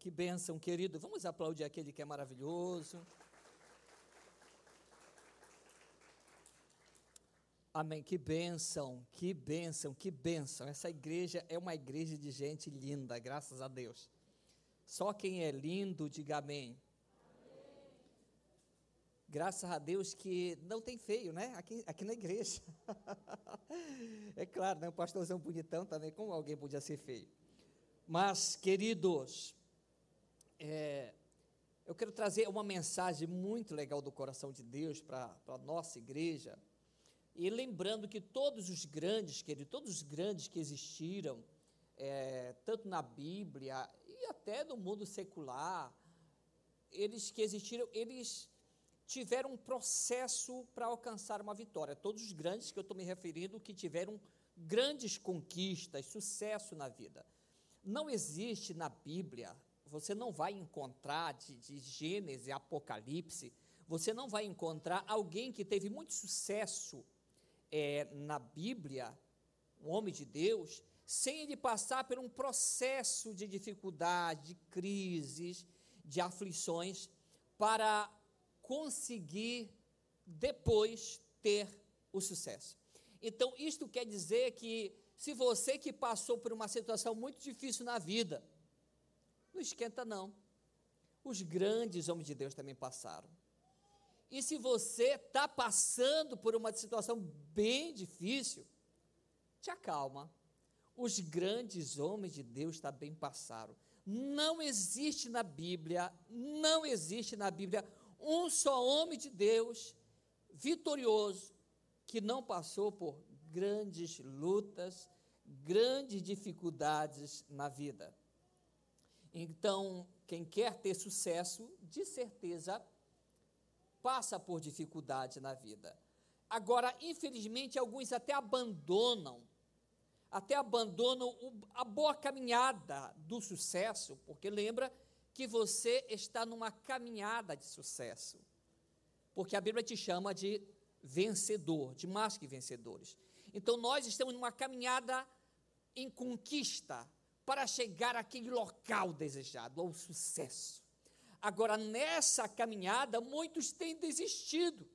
Que bênção, querido. Vamos aplaudir aquele que é maravilhoso. Amém. Que bênção, que bênção, que bênção. Essa igreja é uma igreja de gente linda, graças a Deus. Só quem é lindo, diga amém. amém. Graças a Deus que não tem feio, né? Aqui, aqui na igreja. é claro, né? O pastorzão bonitão também, como alguém podia ser feio. Mas, queridos, é, eu quero trazer uma mensagem muito legal do coração de Deus para a nossa igreja. E lembrando que todos os grandes, querido, todos os grandes que existiram, é, tanto na Bíblia e até no mundo secular, eles que existiram, eles tiveram um processo para alcançar uma vitória. Todos os grandes que eu estou me referindo, que tiveram grandes conquistas, sucesso na vida. Não existe na Bíblia você não vai encontrar de, de Gênesis Apocalipse, você não vai encontrar alguém que teve muito sucesso é, na Bíblia, um homem de Deus, sem ele passar por um processo de dificuldade, de crises, de aflições, para conseguir depois ter o sucesso. Então, isto quer dizer que se você que passou por uma situação muito difícil na vida, não esquenta, não. Os grandes homens de Deus também passaram. E se você está passando por uma situação bem difícil, te acalma. Os grandes homens de Deus também passaram. Não existe na Bíblia, não existe na Bíblia um só homem de Deus vitorioso que não passou por grandes lutas, grandes dificuldades na vida. Então, quem quer ter sucesso, de certeza, passa por dificuldade na vida. Agora, infelizmente, alguns até abandonam, até abandonam a boa caminhada do sucesso, porque lembra que você está numa caminhada de sucesso. Porque a Bíblia te chama de vencedor, de mais que vencedores. Então, nós estamos numa caminhada em conquista, para chegar àquele local desejado, ao sucesso. Agora, nessa caminhada, muitos têm desistido.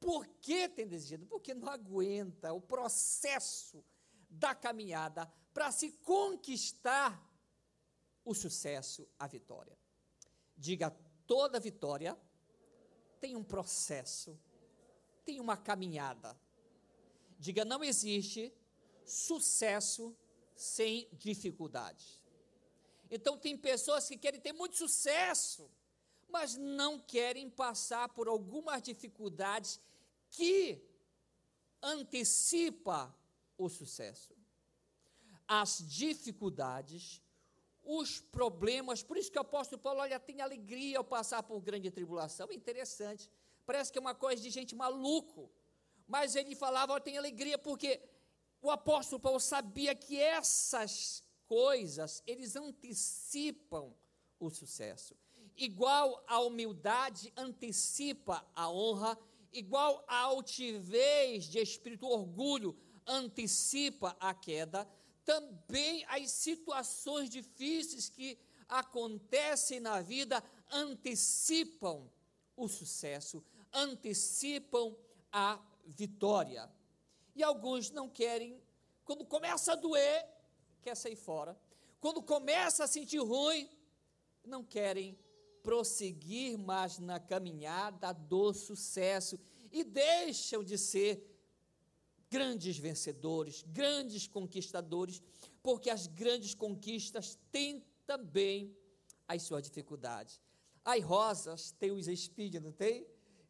Por que têm desistido? Porque não aguenta o processo da caminhada para se conquistar o sucesso, a vitória. Diga, toda vitória tem um processo, tem uma caminhada. Diga, não existe sucesso sem dificuldades. Então, tem pessoas que querem ter muito sucesso, mas não querem passar por algumas dificuldades que antecipa o sucesso. As dificuldades, os problemas, por isso que o apóstolo Paulo, olha, tem alegria ao passar por grande tribulação, interessante, parece que é uma coisa de gente maluco, mas ele falava, tem alegria porque o apóstolo Paulo sabia que essas coisas, eles antecipam o sucesso. Igual a humildade antecipa a honra, igual a altivez de espírito, orgulho antecipa a queda, também as situações difíceis que acontecem na vida antecipam o sucesso, antecipam a vitória. E alguns não querem, quando começa a doer, quer sair fora. Quando começa a sentir ruim, não querem prosseguir mais na caminhada do sucesso e deixam de ser grandes vencedores, grandes conquistadores, porque as grandes conquistas têm também as suas dificuldades. As rosas têm os espinhos, não tem?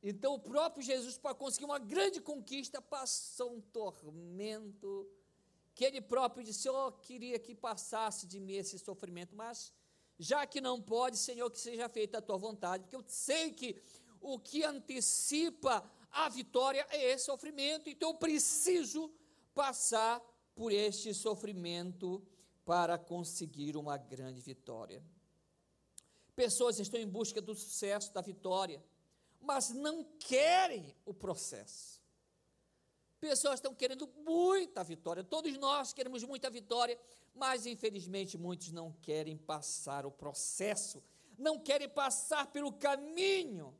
Então, o próprio Jesus, para conseguir uma grande conquista, passou um tormento, que ele próprio disse: Oh, queria que passasse de mim esse sofrimento, mas já que não pode, Senhor, que seja feita a tua vontade, porque eu sei que o que antecipa a vitória é esse sofrimento, então eu preciso passar por este sofrimento para conseguir uma grande vitória. Pessoas estão em busca do sucesso, da vitória mas não querem o processo. Pessoas estão querendo muita vitória. Todos nós queremos muita vitória, mas infelizmente muitos não querem passar o processo, não querem passar pelo caminho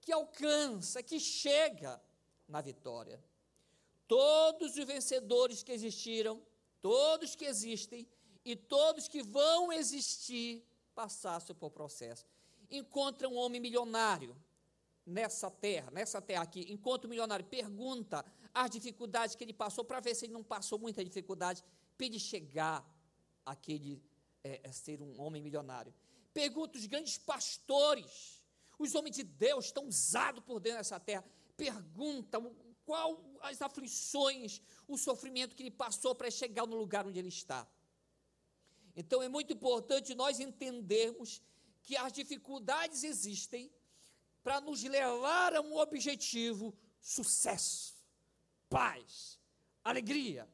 que alcança, que chega na vitória. Todos os vencedores que existiram, todos que existem e todos que vão existir passaram por processo. Encontra um homem milionário nessa terra, nessa terra aqui, encontra um milionário, pergunta as dificuldades que ele passou, para ver se ele não passou muita dificuldade, para ele chegar àquele é, é, ser um homem milionário. Pergunta os grandes pastores, os homens de Deus estão usados por Deus nessa terra, pergunta qual as aflições, o sofrimento que ele passou para chegar no lugar onde ele está. Então é muito importante nós entendermos que as dificuldades existem para nos levar a um objetivo: sucesso, paz, alegria.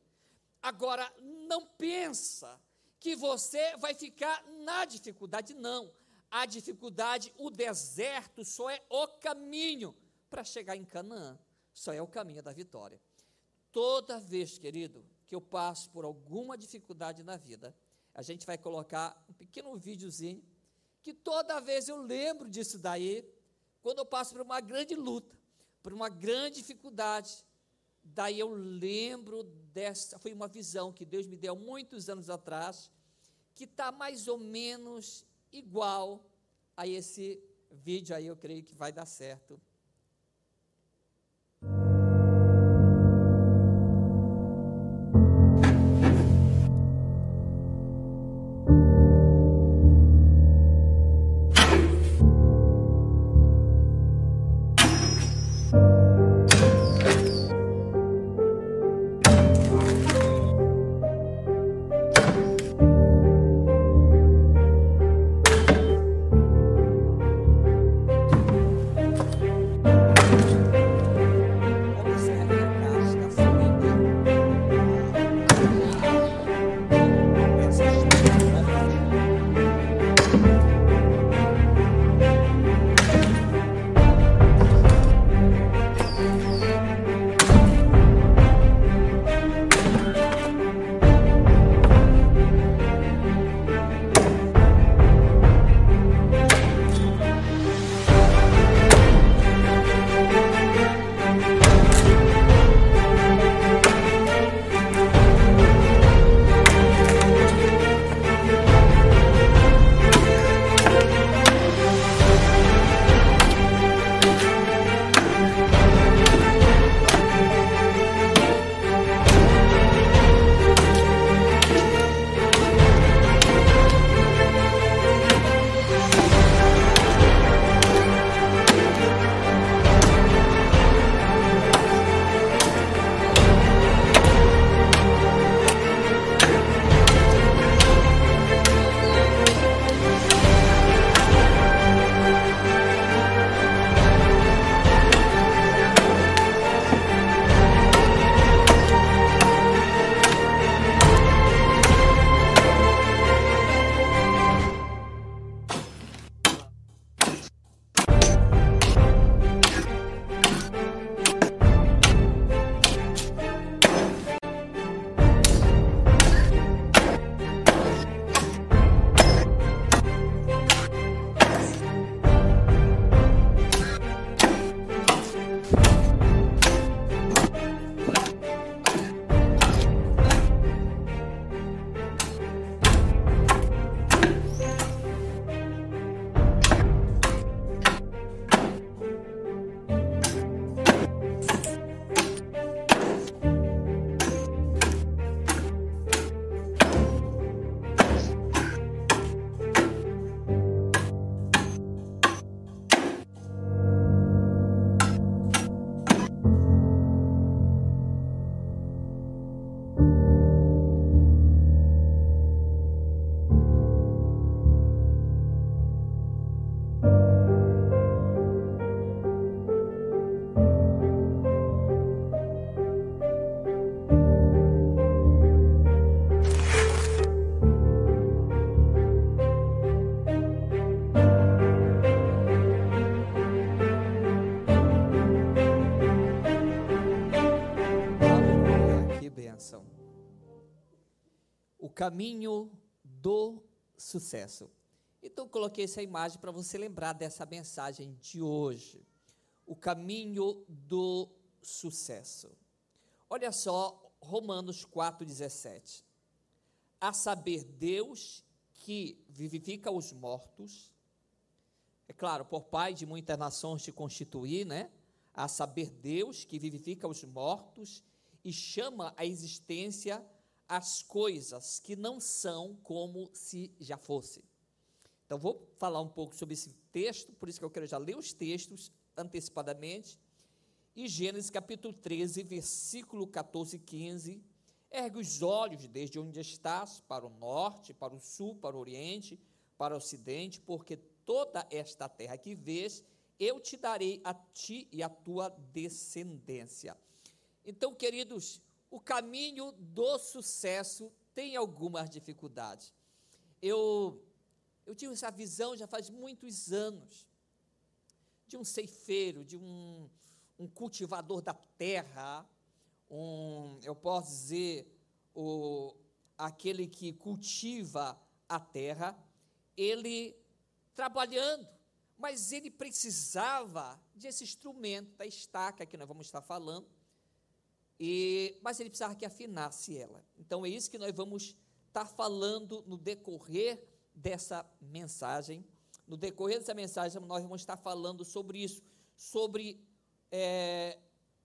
Agora, não pensa que você vai ficar na dificuldade, não. A dificuldade, o deserto só é o caminho para chegar em Canaã, só é o caminho da vitória. Toda vez, querido, que eu passo por alguma dificuldade na vida, a gente vai colocar um pequeno videozinho, que toda vez eu lembro disso daí, quando eu passo por uma grande luta, por uma grande dificuldade, daí eu lembro dessa, foi uma visão que Deus me deu muitos anos atrás, que está mais ou menos igual a esse vídeo aí, eu creio que vai dar certo. Caminho do sucesso. Então, coloquei essa imagem para você lembrar dessa mensagem de hoje. O caminho do sucesso. Olha só, Romanos 4,17. A saber, Deus que vivifica os mortos, é claro, por Pai de muitas nações te constituir, né? A saber, Deus que vivifica os mortos e chama a existência as coisas que não são como se já fosse. Então, vou falar um pouco sobre esse texto, por isso que eu quero já ler os textos antecipadamente. E Gênesis capítulo 13, versículo 14 e 15. Ergue os olhos desde onde estás, para o norte, para o sul, para o oriente, para o ocidente, porque toda esta terra que vês, eu te darei a ti e a tua descendência. Então, queridos, o caminho do sucesso tem algumas dificuldades. Eu, eu tive essa visão já faz muitos anos, de um ceifeiro, de um, um cultivador da terra, um, eu posso dizer, o, aquele que cultiva a terra, ele trabalhando, mas ele precisava desse instrumento, da estaca que nós vamos estar falando, e, mas ele precisava que afinasse ela. Então é isso que nós vamos estar falando no decorrer dessa mensagem. No decorrer dessa mensagem, nós vamos estar falando sobre isso, sobre é,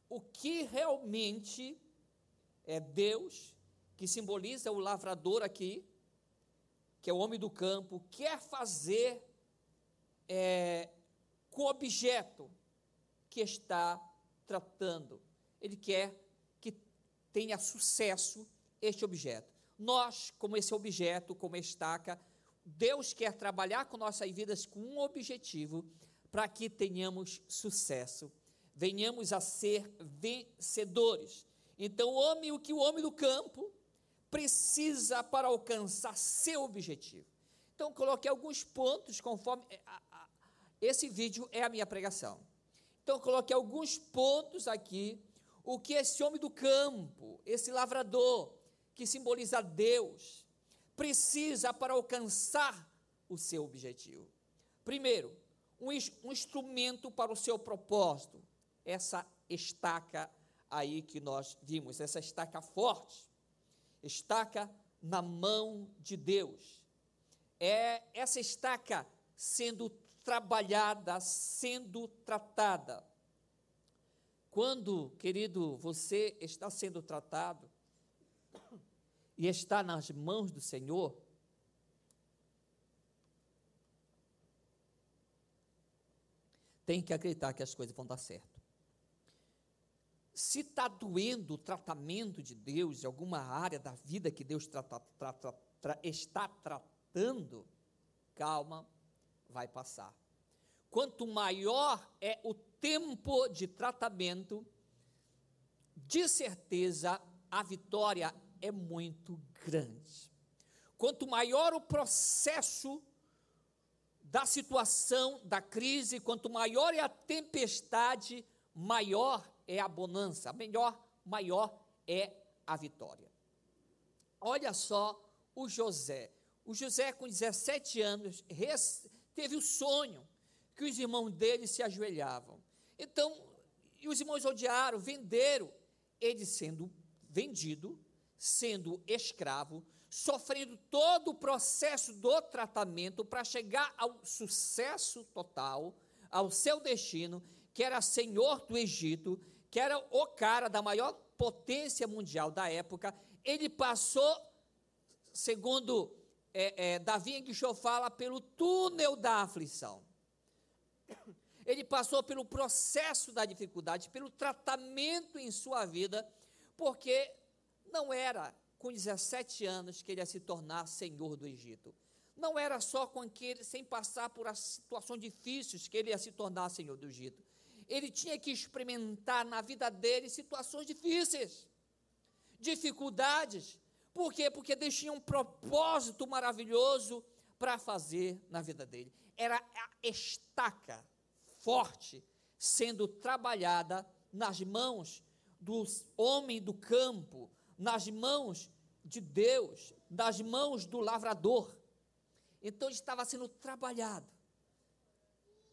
o que realmente é Deus, que simboliza o lavrador aqui, que é o homem do campo, quer fazer é, com o objeto que está tratando. Ele quer tenha sucesso este objeto. Nós, como esse objeto, como estaca, Deus quer trabalhar com nossas vidas com um objetivo para que tenhamos sucesso, venhamos a ser vencedores. Então, o homem, o que o homem do campo precisa para alcançar seu objetivo. Então, coloquei alguns pontos conforme é, esse vídeo é a minha pregação. Então, coloquei alguns pontos aqui o que esse homem do campo, esse lavrador, que simboliza Deus, precisa para alcançar o seu objetivo. Primeiro, um, um instrumento para o seu propósito, essa estaca aí que nós vimos, essa estaca forte, estaca na mão de Deus. É essa estaca sendo trabalhada, sendo tratada quando, querido, você está sendo tratado e está nas mãos do Senhor, tem que acreditar que as coisas vão dar certo. Se está doendo o tratamento de Deus em alguma área da vida que Deus trata, trata, tra, está tratando, calma, vai passar. Quanto maior é o tempo de tratamento, de certeza a vitória é muito grande. Quanto maior o processo da situação, da crise, quanto maior é a tempestade, maior é a bonança, melhor, maior é a vitória. Olha só o José. O José, com 17 anos, teve o sonho que os irmãos dele se ajoelhavam. Então, e os irmãos odiaram, venderam, ele sendo vendido, sendo escravo, sofrendo todo o processo do tratamento para chegar ao sucesso total, ao seu destino, que era senhor do Egito, que era o cara da maior potência mundial da época, ele passou, segundo é, é, Davi Enguichô fala, pelo túnel da aflição. Ele passou pelo processo da dificuldade, pelo tratamento em sua vida, porque não era com 17 anos que ele ia se tornar senhor do Egito. Não era só com que ele, sem passar por as situações difíceis que ele ia se tornar senhor do Egito. Ele tinha que experimentar na vida dele situações difíceis, dificuldades. Por quê? Porque Deus tinha um propósito maravilhoso para fazer na vida dele. Era a estaca forte sendo trabalhada nas mãos dos homens do campo, nas mãos de Deus, das mãos do lavrador. Então estava sendo trabalhado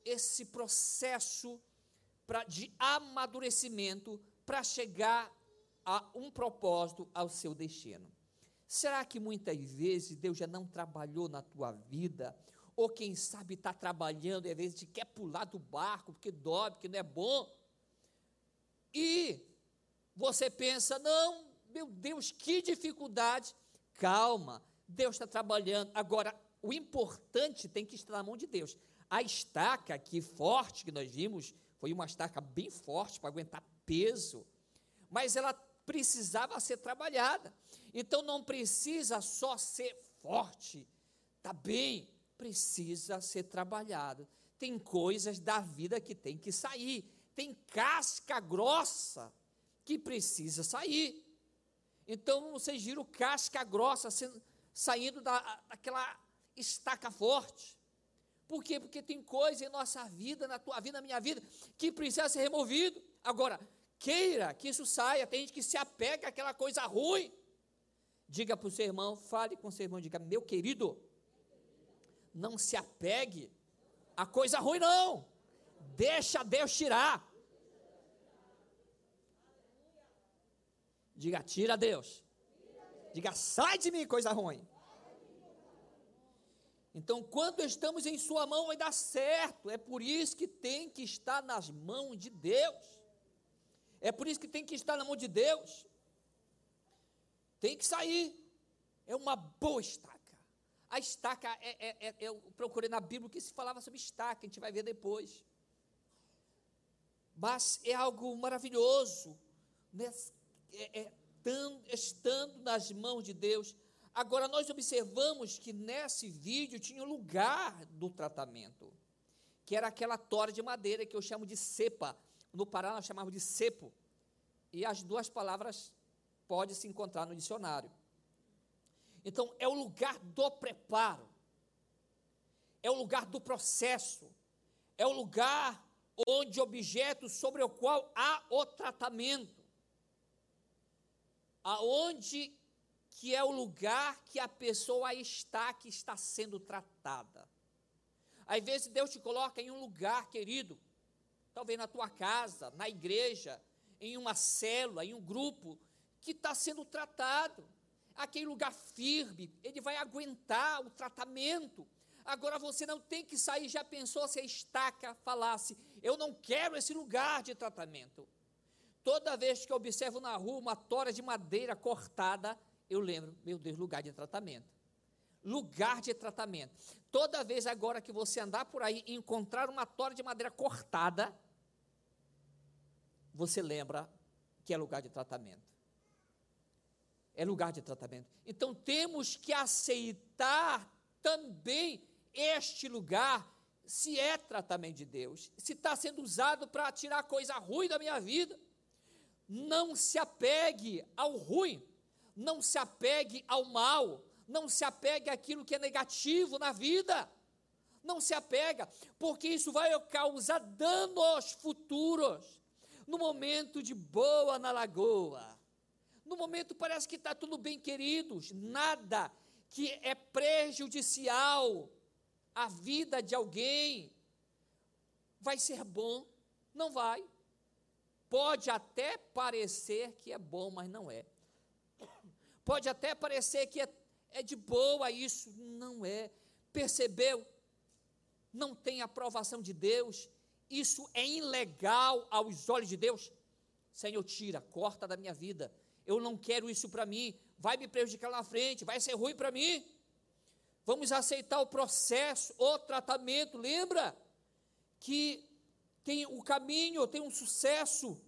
esse processo pra, de amadurecimento para chegar a um propósito, ao seu destino. Será que muitas vezes Deus já não trabalhou na tua vida? Ou quem sabe está trabalhando e às vezes quer pular do barco porque dói, porque não é bom? E você pensa, não, meu Deus, que dificuldade. Calma, Deus está trabalhando. Agora, o importante tem que estar na mão de Deus. A estaca aqui forte que nós vimos foi uma estaca bem forte para aguentar peso, mas ela precisava ser trabalhada. Então não precisa só ser forte, tá bem, precisa ser trabalhado. Tem coisas da vida que tem que sair, tem casca grossa que precisa sair. Então vocês viram casca grossa saindo da, daquela estaca forte. Por quê? Porque tem coisa em nossa vida, na tua vida, na minha vida, que precisa ser removido. Agora, queira que isso saia. Tem gente que se apega àquela coisa ruim. Diga para o seu irmão, fale com o seu irmão, diga, meu querido, não se apegue a coisa ruim, não. Deixa Deus tirar. Diga, tira Deus. Diga, sai de mim, coisa ruim. Então, quando estamos em Sua mão, vai dar certo. É por isso que tem que estar nas mãos de Deus. É por isso que tem que estar na mão de Deus. Tem que sair. É uma boa estaca. A estaca, é, é, é, eu procurei na Bíblia que se falava sobre estaca, a gente vai ver depois. Mas é algo maravilhoso. Né? É, é, estando nas mãos de Deus, Agora, nós observamos que nesse vídeo tinha o lugar do tratamento, que era aquela tora de madeira que eu chamo de cepa. No Pará nós chamamos de cepo. E as duas palavras podem se encontrar no dicionário. Então, é o lugar do preparo, é o lugar do processo, é o lugar onde objeto sobre o qual há o tratamento, aonde que é o lugar que a pessoa está, que está sendo tratada. Às vezes Deus te coloca em um lugar, querido, talvez na tua casa, na igreja, em uma célula, em um grupo, que está sendo tratado. Aquele lugar firme, ele vai aguentar o tratamento. Agora você não tem que sair, já pensou se a estaca falasse, eu não quero esse lugar de tratamento. Toda vez que eu observo na rua uma tora de madeira cortada, eu lembro, meu Deus, lugar de tratamento. Lugar de tratamento. Toda vez agora que você andar por aí e encontrar uma tora de madeira cortada, você lembra que é lugar de tratamento. É lugar de tratamento. Então temos que aceitar também este lugar, se é tratamento de Deus, se está sendo usado para tirar coisa ruim da minha vida. Não se apegue ao ruim, não se apegue ao mal, não se apegue àquilo que é negativo na vida. Não se apega, porque isso vai causar danos futuros. No momento de boa na lagoa, no momento parece que está tudo bem, queridos, nada que é prejudicial à vida de alguém vai ser bom, não vai. Pode até parecer que é bom, mas não é. Pode até parecer que é, é de boa isso, não é. Percebeu? Não tem aprovação de Deus, isso é ilegal aos olhos de Deus. Senhor, tira, corta da minha vida. Eu não quero isso para mim, vai me prejudicar na frente, vai ser ruim para mim. Vamos aceitar o processo, o tratamento. Lembra que tem o caminho, tem um sucesso.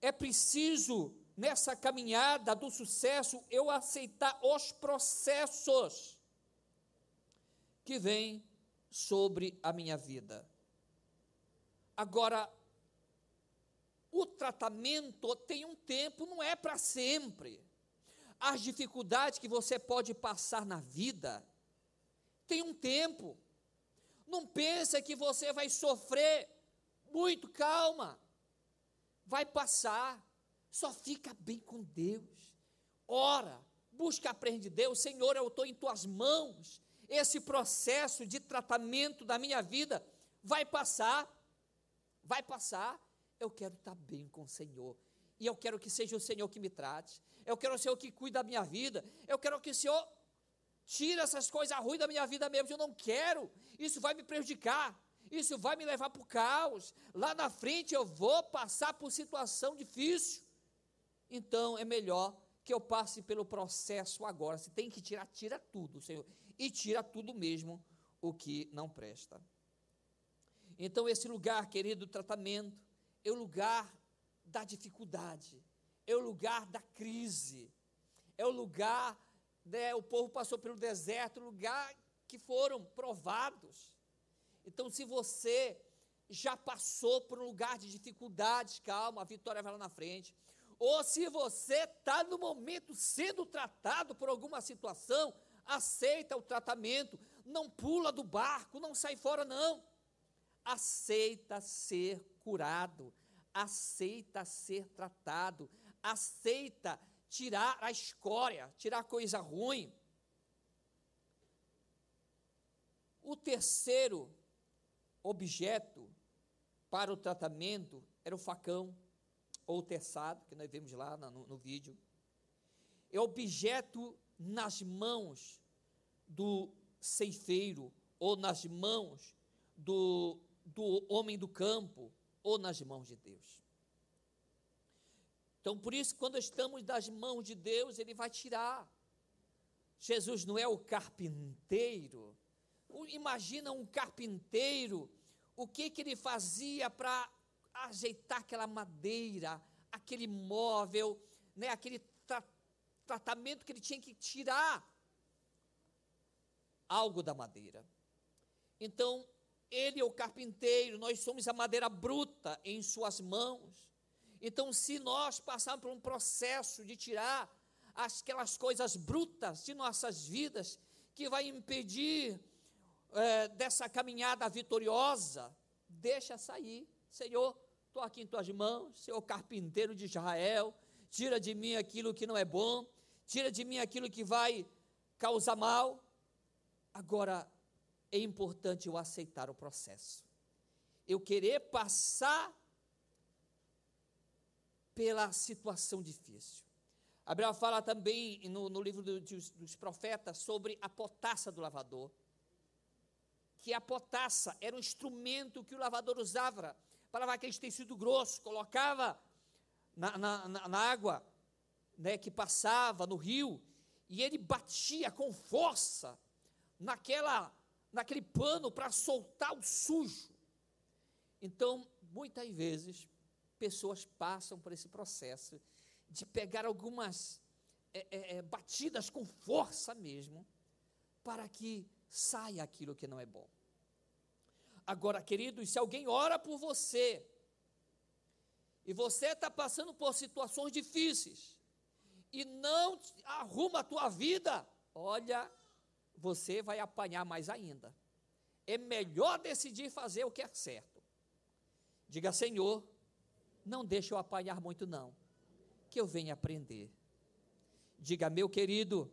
É preciso nessa caminhada do sucesso, eu aceitar os processos que vêm sobre a minha vida. Agora, o tratamento tem um tempo, não é para sempre. As dificuldades que você pode passar na vida tem um tempo. Não pensa que você vai sofrer muito, calma. Vai passar. Só fica bem com Deus. ora, busca aprender de Deus, Senhor, eu estou em tuas mãos. Esse processo de tratamento da minha vida vai passar, vai passar. Eu quero estar bem com o Senhor. E eu quero que seja o Senhor que me trate. Eu quero o Senhor que cuide da minha vida. Eu quero que o Senhor tire essas coisas ruins da minha vida mesmo. Eu não quero. Isso vai me prejudicar. Isso vai me levar para o caos. Lá na frente eu vou passar por situação difícil. Então é melhor que eu passe pelo processo agora. Se tem que tirar, tira tudo, Senhor. E tira tudo mesmo o que não presta. Então, esse lugar, querido, do tratamento, é o lugar da dificuldade, é o lugar da crise, é o lugar, né, o povo passou pelo deserto, lugar que foram provados. Então, se você já passou por um lugar de dificuldades, calma, a vitória vai lá na frente. Ou se você está no momento sendo tratado por alguma situação, aceita o tratamento, não pula do barco, não sai fora, não. Aceita ser curado, aceita ser tratado, aceita tirar a escória, tirar coisa ruim. O terceiro objeto para o tratamento era o facão ou o terçado, que nós vemos lá no, no vídeo. É objeto nas mãos do ceifeiro ou nas mãos do, do homem do campo ou nas mãos de Deus. Então, por isso, quando estamos nas mãos de Deus, Ele vai tirar. Jesus não é o carpinteiro. Imagina um carpinteiro, o que, que ele fazia para ajeitar aquela madeira, aquele móvel, né, aquele tra tratamento que ele tinha que tirar algo da madeira. Então, ele é o carpinteiro, nós somos a madeira bruta em suas mãos. Então, se nós passarmos por um processo de tirar aquelas coisas brutas de nossas vidas, que vai impedir é, dessa caminhada vitoriosa, deixa sair. Senhor, estou aqui em tuas mãos, Senhor carpinteiro de Israel, tira de mim aquilo que não é bom, tira de mim aquilo que vai causar mal. Agora, é importante eu aceitar o processo. Eu querer passar pela situação difícil. Abraão fala também no, no livro do, dos, dos profetas sobre a potassa do lavador. Que a potassa era um instrumento que o lavador usava para lavar aquele tecido grosso, colocava na, na, na, na água né, que passava no rio, e ele batia com força naquela naquele pano para soltar o sujo. Então, muitas vezes, pessoas passam por esse processo de pegar algumas é, é, é, batidas com força mesmo, para que saia aquilo que não é bom. Agora, queridos, se alguém ora por você, e você está passando por situações difíceis, e não arruma a tua vida, olha, você vai apanhar mais ainda. É melhor decidir fazer o que é certo. Diga, Senhor, não deixe eu apanhar muito, não, que eu venha aprender. Diga, meu querido,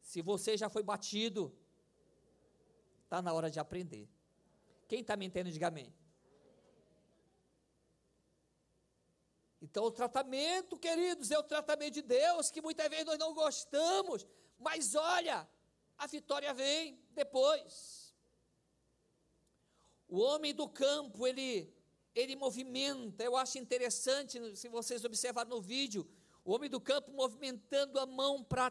se você já foi batido, está na hora de aprender. Quem está me entendendo, diga amém. Então, o tratamento, queridos, é o tratamento de Deus, que muitas vezes nós não gostamos, mas olha, a vitória vem depois. O homem do campo, ele, ele movimenta, eu acho interessante, se vocês observarem no vídeo, o homem do campo movimentando a mão para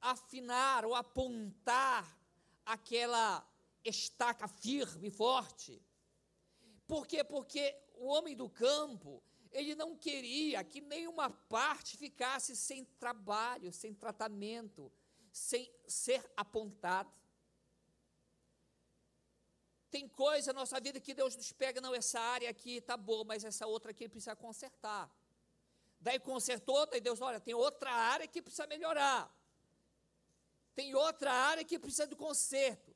afinar ou apontar aquela estaca firme, forte. Por quê? Porque o homem do campo, ele não queria que nenhuma parte ficasse sem trabalho, sem tratamento, sem ser apontado. Tem coisa na nossa vida que Deus nos pega, não, essa área aqui está boa, mas essa outra aqui precisa consertar. Daí consertou, daí Deus, olha, tem outra área que precisa melhorar. Tem outra área que precisa de conserto.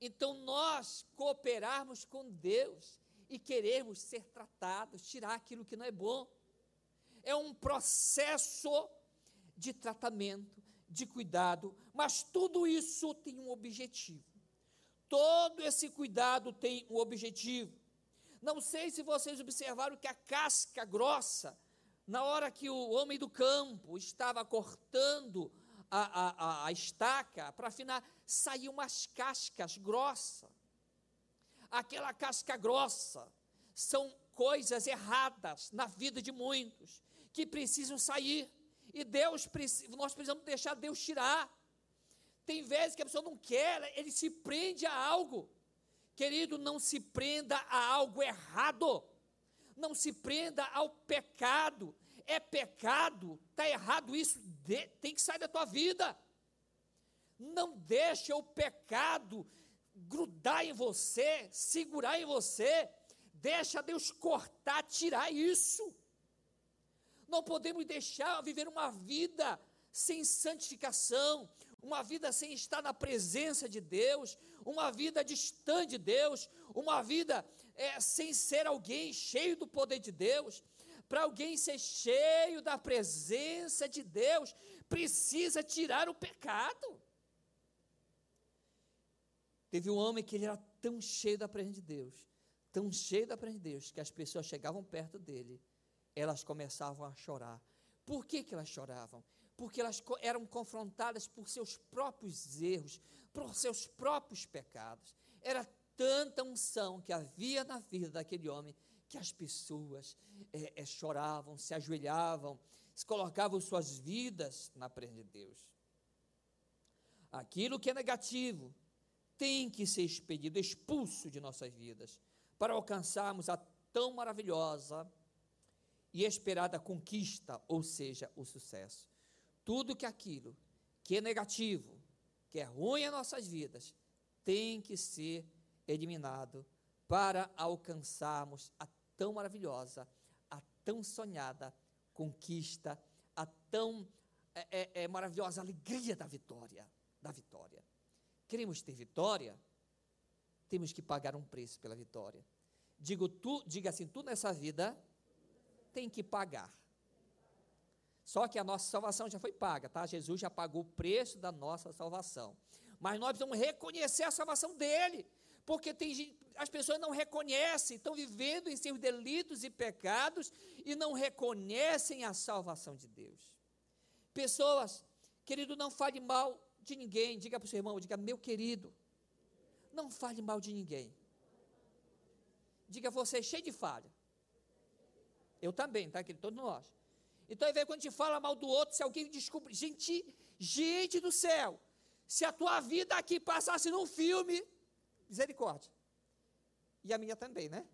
Então nós cooperarmos com Deus e queremos ser tratados, tirar aquilo que não é bom. É um processo de tratamento, de cuidado, mas tudo isso tem um objetivo. Todo esse cuidado tem um objetivo. Não sei se vocês observaram que a casca grossa, na hora que o homem do campo estava cortando a, a, a estaca para afinar, saíam umas cascas grossas. Aquela casca grossa são coisas erradas na vida de muitos que precisam sair. E Deus, nós precisamos deixar Deus tirar. Tem vezes que a pessoa não quer, ele se prende a algo. Querido, não se prenda a algo errado. Não se prenda ao pecado. É pecado, está errado isso, de, tem que sair da tua vida. Não deixe o pecado grudar em você, segurar em você. Deixa Deus cortar, tirar isso. Não podemos deixar viver uma vida sem santificação, uma vida sem estar na presença de Deus, uma vida distante de Deus, uma vida é, sem ser alguém cheio do poder de Deus. Para alguém ser cheio da presença de Deus, precisa tirar o pecado. Teve um homem que ele era tão cheio da presença de Deus, tão cheio da presença de Deus, que as pessoas chegavam perto dele, elas começavam a chorar. Por que, que elas choravam? Porque elas eram confrontadas por seus próprios erros, por seus próprios pecados. Era tanta unção que havia na vida daquele homem que as pessoas é, é, choravam, se ajoelhavam, se colocavam suas vidas na presença de Deus. Aquilo que é negativo tem que ser expedido, expulso de nossas vidas, para alcançarmos a tão maravilhosa e esperada conquista, ou seja, o sucesso. Tudo que aquilo que é negativo, que é ruim em nossas vidas, tem que ser eliminado para alcançarmos a tão maravilhosa, a tão sonhada conquista, a tão é, é, é maravilhosa alegria da vitória, da vitória. Queremos ter vitória? Temos que pagar um preço pela vitória. Digo tu, diga assim, tu nessa vida tem que pagar. Só que a nossa salvação já foi paga, tá? Jesus já pagou o preço da nossa salvação. Mas nós precisamos reconhecer a salvação dele, porque tem, as pessoas não reconhecem, estão vivendo em seus delitos e pecados e não reconhecem a salvação de Deus. Pessoas, querido, não fale mal de ninguém, diga para o seu irmão, diga, meu querido, não fale mal de ninguém. Diga, você é cheio de falha. Eu também, tá, querido? Todos nós. Então, aí vem quando a gente fala mal do outro, se alguém descobre. Gente, gente do céu, se a tua vida aqui passasse num filme, misericórdia. E a minha também, né?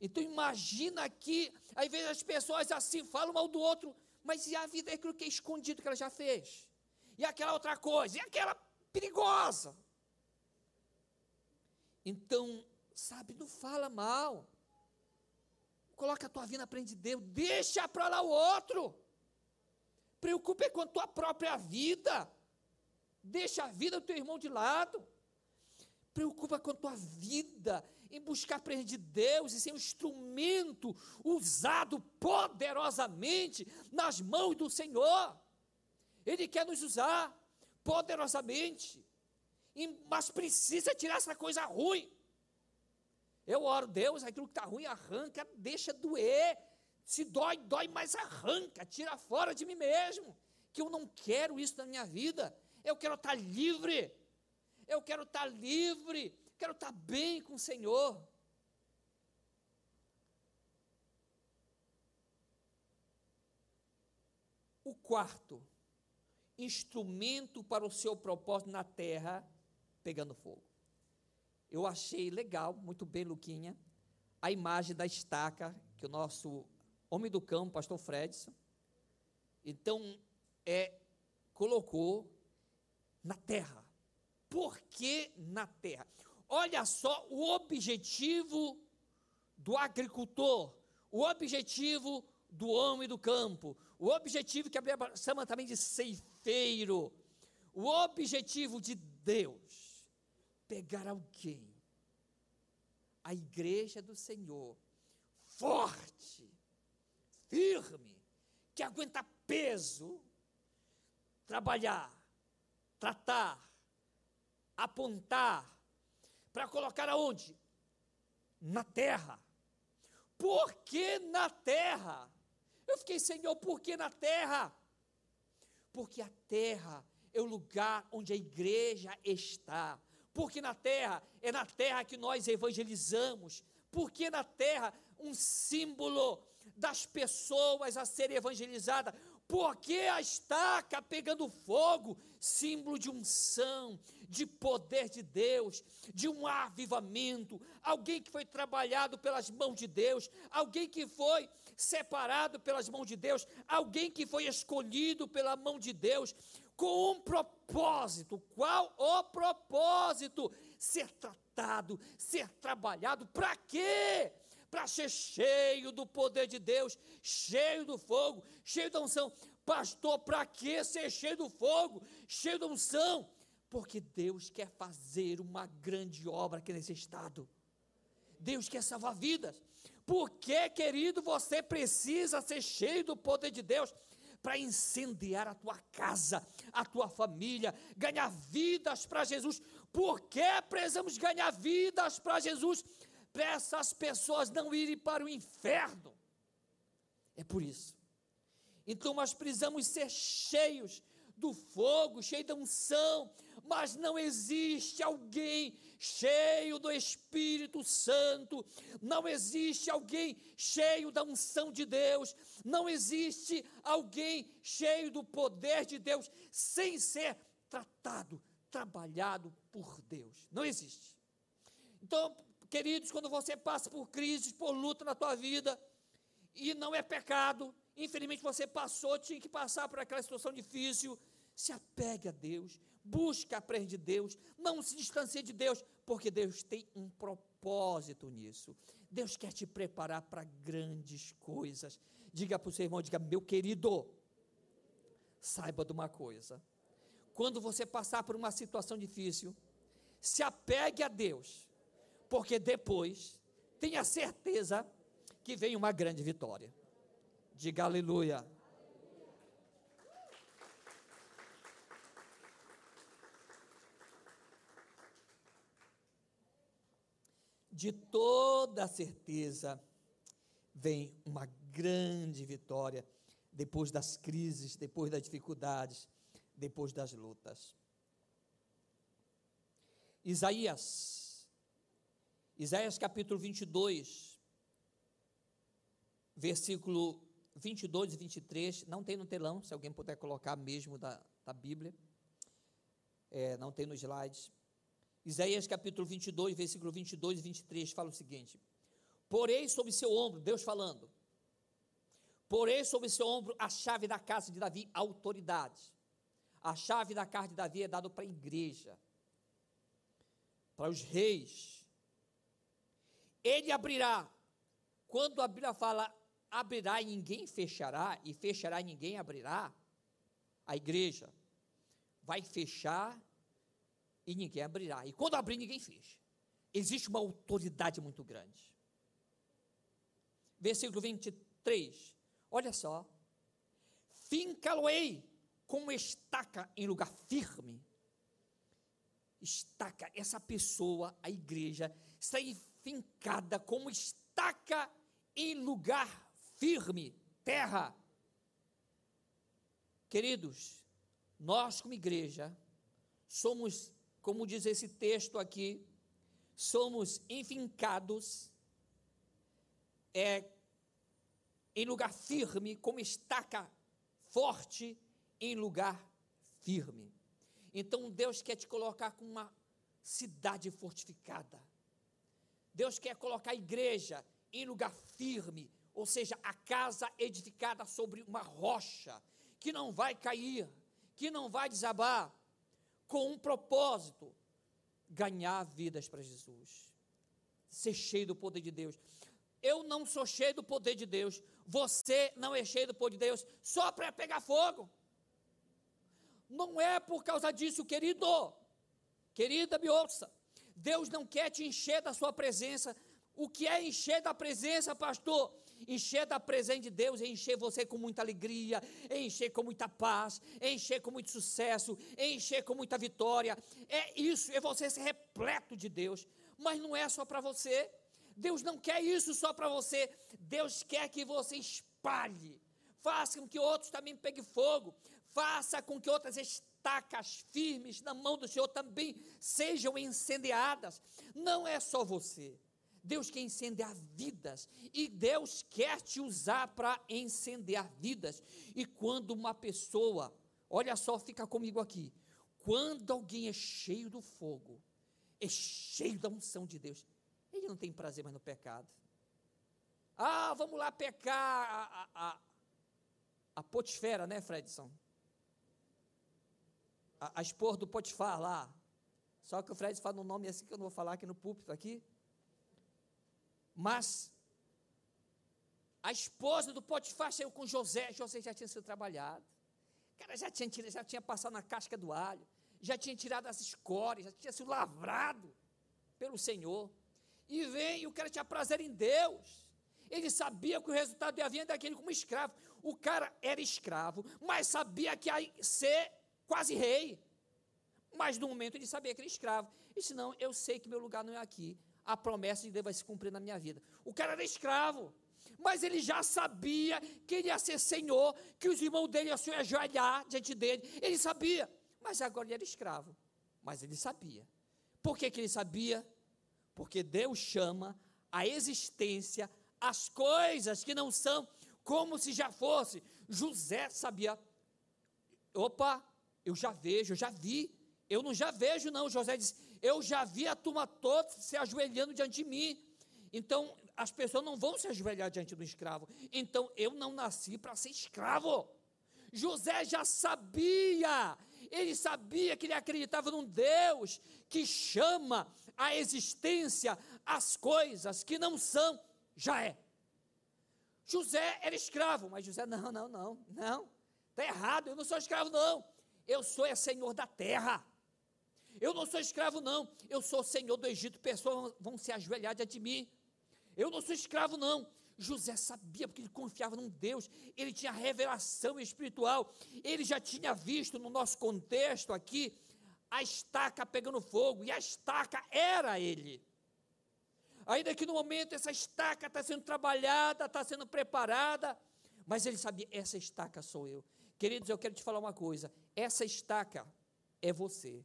Então imagina aqui, aí vem as pessoas assim, falam mal do outro, mas e a vida é aquilo que é escondido que ela já fez? E aquela outra coisa, e aquela perigosa. Então, sabe, não fala mal. Coloca a tua vida na frente de Deus. Deixa para lá o outro. Preocupe com a tua própria vida. Deixa a vida do teu irmão de lado. Preocupa com a tua vida em buscar a de Deus e ser um instrumento usado poderosamente nas mãos do Senhor. Ele quer nos usar poderosamente, mas precisa tirar essa coisa ruim. Eu oro, Deus, aquilo que está ruim, arranca, deixa doer. Se dói, dói, mas arranca, tira fora de mim mesmo. Que eu não quero isso na minha vida. Eu quero estar livre. Eu quero estar livre. Quero estar bem com o Senhor. O quarto, instrumento para o seu propósito na terra, pegando fogo eu achei legal, muito bem, Luquinha, a imagem da estaca que o nosso homem do campo, pastor Fredson, então, é, colocou na terra. Por que na terra? Olha só o objetivo do agricultor, o objetivo do homem do campo, o objetivo que a Bíblia chama também de ceifeiro, o objetivo de Deus pegar alguém, a igreja do Senhor, forte, firme, que aguenta peso, trabalhar, tratar, apontar, para colocar aonde? Na terra. Por que na terra? Eu fiquei, Senhor, por que na terra? Porque a terra é o lugar onde a igreja está. Porque na terra é na terra que nós evangelizamos. Porque na terra um símbolo das pessoas a serem evangelizadas. Porque a estaca pegando fogo, símbolo de unção, de poder de Deus, de um avivamento, alguém que foi trabalhado pelas mãos de Deus, alguém que foi separado pelas mãos de Deus, alguém que foi escolhido pela mão de Deus, com um propósito. Qual o propósito? Ser tratado, ser trabalhado. Para quê? Para ser cheio do poder de Deus, cheio do fogo, cheio da unção. Pastor, para que ser cheio do fogo, cheio da unção? Porque Deus quer fazer uma grande obra aqui nesse estado. Deus quer salvar vidas. Por que, querido, você precisa ser cheio do poder de Deus? Para incendiar a tua casa, a tua família, ganhar vidas para Jesus. Por que precisamos ganhar vidas para Jesus? Para essas pessoas não irem para o inferno. É por isso. Então nós precisamos ser cheios do fogo, cheios da unção, mas não existe alguém cheio do Espírito Santo, não existe alguém cheio da unção de Deus, não existe alguém cheio do poder de Deus sem ser tratado, trabalhado por Deus. Não existe. Então, queridos, quando você passa por crises, por luta na tua vida, e não é pecado, infelizmente você passou, tinha que passar por aquela situação difícil, se apegue a Deus, busque aprender de Deus, não se distancie de Deus, porque Deus tem um propósito nisso. Deus quer te preparar para grandes coisas. Diga para o seu irmão, diga, meu querido, saiba de uma coisa. Quando você passar por uma situação difícil, se apegue a Deus, porque depois tenha certeza que vem uma grande vitória. Diga aleluia. de toda certeza vem uma grande vitória depois das crises, depois das dificuldades, depois das lutas. Isaías, Isaías capítulo 22, versículo 22 e 23, não tem no telão, se alguém puder colocar mesmo da, da Bíblia, é, não tem nos slides. Isaías capítulo 22, versículo 22 e 23 fala o seguinte: Porei sobre seu ombro, Deus falando, porei sobre seu ombro a chave da casa de Davi, autoridade. A chave da casa de Davi é dada para a igreja, para os reis. Ele abrirá. Quando a Bíblia fala abrirá e ninguém fechará, e fechará e ninguém abrirá, a igreja vai fechar e ninguém abrirá. E quando abrir, ninguém fecha. Existe uma autoridade muito grande. Versículo 23. Olha só. Finca-lo-ei como estaca em lugar firme. Estaca, essa pessoa, a igreja, está fincada como estaca em lugar firme, terra. Queridos, nós como igreja somos como diz esse texto aqui, somos enfincados é, em lugar firme, como estaca forte em lugar firme. Então Deus quer te colocar com uma cidade fortificada. Deus quer colocar a igreja em lugar firme, ou seja, a casa edificada sobre uma rocha, que não vai cair, que não vai desabar, com um propósito: ganhar vidas para Jesus, ser cheio do poder de Deus. Eu não sou cheio do poder de Deus, você não é cheio do poder de Deus só para pegar fogo. Não é por causa disso, querido, querida, me ouça. Deus não quer te encher da sua presença. O que é encher da presença, pastor? Encher da presença de Deus encher você com muita alegria, encher com muita paz, encher com muito sucesso, encher com muita vitória. É isso, é você ser repleto de Deus. Mas não é só para você. Deus não quer isso só para você. Deus quer que você espalhe. Faça com que outros também peguem fogo. Faça com que outras estacas firmes na mão do Senhor também sejam incendiadas. Não é só você. Deus quer incendiar vidas e Deus quer te usar para incendiar vidas. E quando uma pessoa, olha só, fica comigo aqui. Quando alguém é cheio do fogo, é cheio da unção de Deus, ele não tem prazer mais no pecado. Ah, vamos lá pecar a, a, a, a Potifera, né, Fredson? A, a esposa do Potifar lá. Só que o Fred fala um nome assim que eu não vou falar aqui no púlpito aqui. Mas a esposa do Potifar saiu com José, José já tinha sido trabalhado. O cara já tinha, já tinha passado na casca do alho, já tinha tirado as escórias, já tinha sido lavrado pelo Senhor. E vem, e o cara tinha prazer em Deus. Ele sabia que o resultado ia vir daquele como escravo. O cara era escravo, mas sabia que ia ser quase rei. Mas no momento ele sabia que era escravo. E disse: Não, eu sei que meu lugar não é aqui a promessa de Deus vai se cumprir na minha vida. O cara era escravo, mas ele já sabia que ele ia ser senhor, que os irmãos dele iam se ajoelhar diante dele. Ele sabia, mas agora ele era escravo. Mas ele sabia. Por que, que ele sabia? Porque Deus chama a existência as coisas que não são como se já fosse. José sabia. Opa, eu já vejo, eu já vi. Eu não já vejo, não. José disse: eu já vi a turma toda se ajoelhando diante de mim. Então, as pessoas não vão se ajoelhar diante do escravo. Então, eu não nasci para ser escravo. José já sabia, ele sabia que ele acreditava num Deus que chama a existência as coisas que não são, já é. José era escravo, mas José, não, não, não, não, está errado, eu não sou escravo, não, eu sou é senhor da terra. Eu não sou escravo, não. Eu sou senhor do Egito. Pessoas vão se ajoelhar diante de mim. Eu não sou escravo, não. José sabia, porque ele confiava num Deus, ele tinha revelação espiritual, ele já tinha visto no nosso contexto aqui a estaca pegando fogo, e a estaca era ele. Ainda que no momento essa estaca está sendo trabalhada, está sendo preparada, mas ele sabia: essa estaca sou eu. Queridos, eu quero te falar uma coisa: essa estaca é você.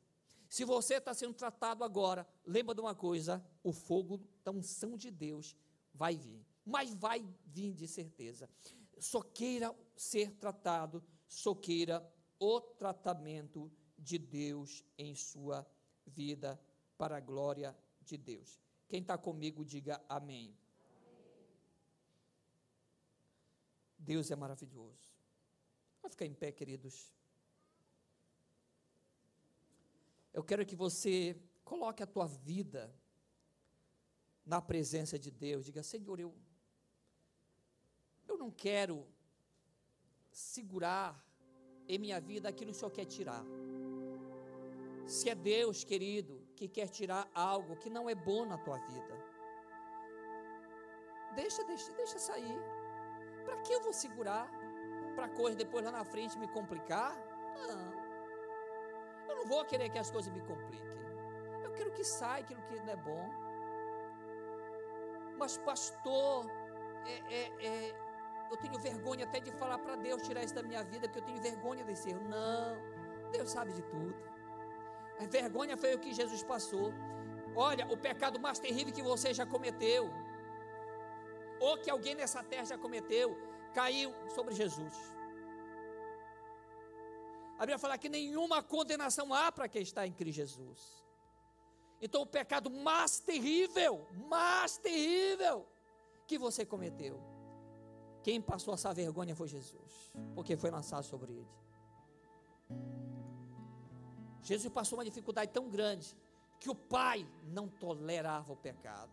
Se você está sendo tratado agora, lembra de uma coisa: o fogo da unção de Deus vai vir, mas vai vir de certeza. Só queira ser tratado, só queira o tratamento de Deus em sua vida, para a glória de Deus. Quem está comigo, diga amém. Deus é maravilhoso. Vai ficar em pé, queridos. Eu quero que você coloque a tua vida na presença de Deus. Diga, Senhor, eu, eu não quero segurar em minha vida aquilo que o Senhor quer tirar. Se é Deus, querido, que quer tirar algo que não é bom na tua vida, deixa, deixa, deixa sair. Para que eu vou segurar? Para coisa depois lá na frente me complicar? Não. Vou querer que as coisas me compliquem. Eu quero que saia aquilo que não é bom. Mas, pastor, é, é, é, eu tenho vergonha até de falar para Deus tirar isso da minha vida, porque eu tenho vergonha desse erro. Não, Deus sabe de tudo. A vergonha foi o que Jesus passou. Olha, o pecado mais terrível que você já cometeu, ou que alguém nessa terra já cometeu, caiu sobre Jesus. A Bíblia fala que nenhuma condenação há para quem está em Cristo Jesus. Então, o pecado mais terrível, mais terrível que você cometeu, quem passou essa vergonha foi Jesus, porque foi lançado sobre ele. Jesus passou uma dificuldade tão grande que o Pai não tolerava o pecado.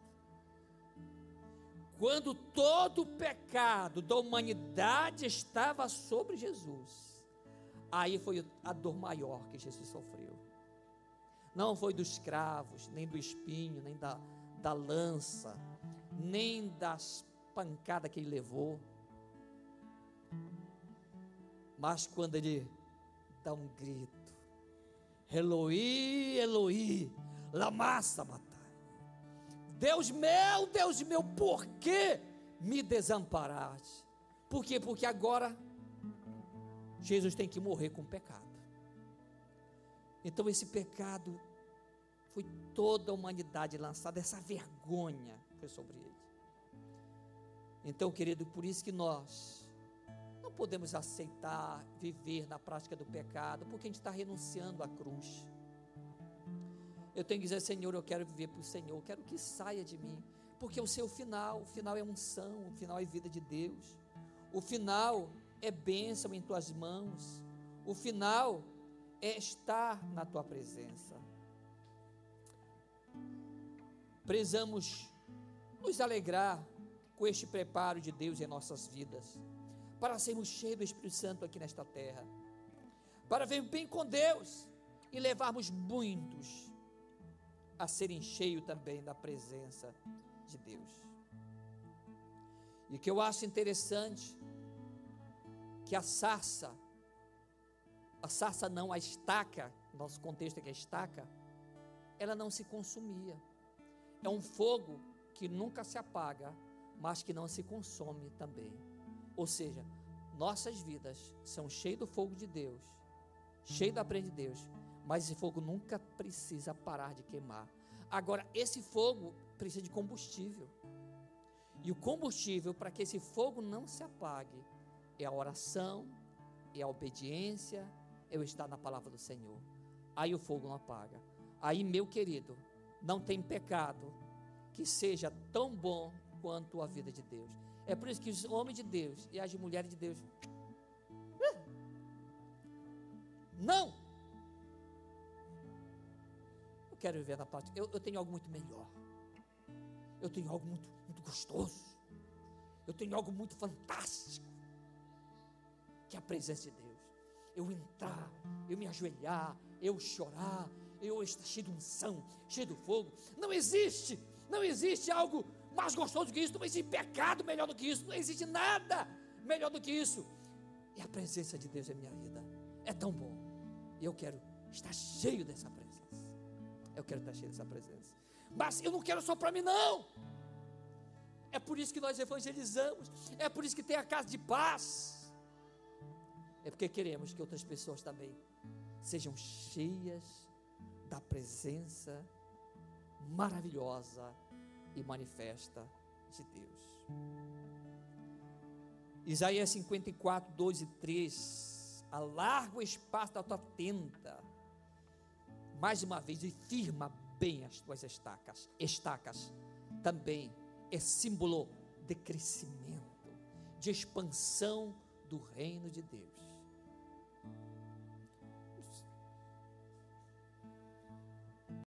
Quando todo o pecado da humanidade estava sobre Jesus, Aí foi a dor maior que Jesus sofreu. Não foi dos cravos, nem do espinho, nem da, da lança, nem das pancada que ele levou. Mas quando ele dá um grito, Eloi, Eloi, lama sabachthani. Deus meu, Deus meu, por que me desamparaste? Por quê? Porque agora Jesus tem que morrer com o pecado. Então esse pecado foi toda a humanidade lançada, essa vergonha foi sobre ele. Então, querido, por isso que nós não podemos aceitar viver na prática do pecado, porque a gente está renunciando à cruz. Eu tenho que dizer, Senhor, eu quero viver para o Senhor, eu quero que saia de mim, porque o seu final, o final é unção, o final é vida de Deus, o final é bênção em tuas mãos, o final é estar na tua presença. Precisamos nos alegrar com este preparo de Deus em nossas vidas, para sermos cheios do Espírito Santo aqui nesta terra, para ver bem com Deus e levarmos muitos a serem cheios também da presença de Deus. E o que eu acho interessante, que a sarça, a sarça não, a estaca, nosso contexto é estaca, ela não se consumia. É um fogo que nunca se apaga, mas que não se consome também. Ou seja, nossas vidas são cheias do fogo de Deus, cheias da prenda de Deus, mas esse fogo nunca precisa parar de queimar. Agora, esse fogo precisa de combustível. E o combustível para que esse fogo não se apague é a oração, é a obediência, é o estar na palavra do Senhor. Aí o fogo não apaga. Aí, meu querido, não tem pecado que seja tão bom quanto a vida de Deus. É por isso que os homens de Deus e as mulheres de Deus. Não! Eu quero viver na parte. Eu, eu tenho algo muito melhor. Eu tenho algo muito, muito gostoso. Eu tenho algo muito fantástico. Que é a presença de Deus. Eu entrar, eu me ajoelhar, eu chorar, eu estar cheio de unção, cheio de fogo. Não existe, não existe algo mais gostoso que isso, não existe pecado melhor do que isso, não existe nada melhor do que isso. E a presença de Deus em minha vida é tão bom. E eu quero estar cheio dessa presença. Eu quero estar cheio dessa presença. Mas eu não quero só para mim, não. É por isso que nós evangelizamos. É por isso que tem a casa de paz. É porque queremos que outras pessoas também sejam cheias da presença maravilhosa e manifesta de Deus. Isaías 54, 2 e 3. Alarga o espaço da tua tenda. Mais uma vez, e firma bem as tuas estacas. Estacas também é símbolo de crescimento, de expansão do reino de Deus.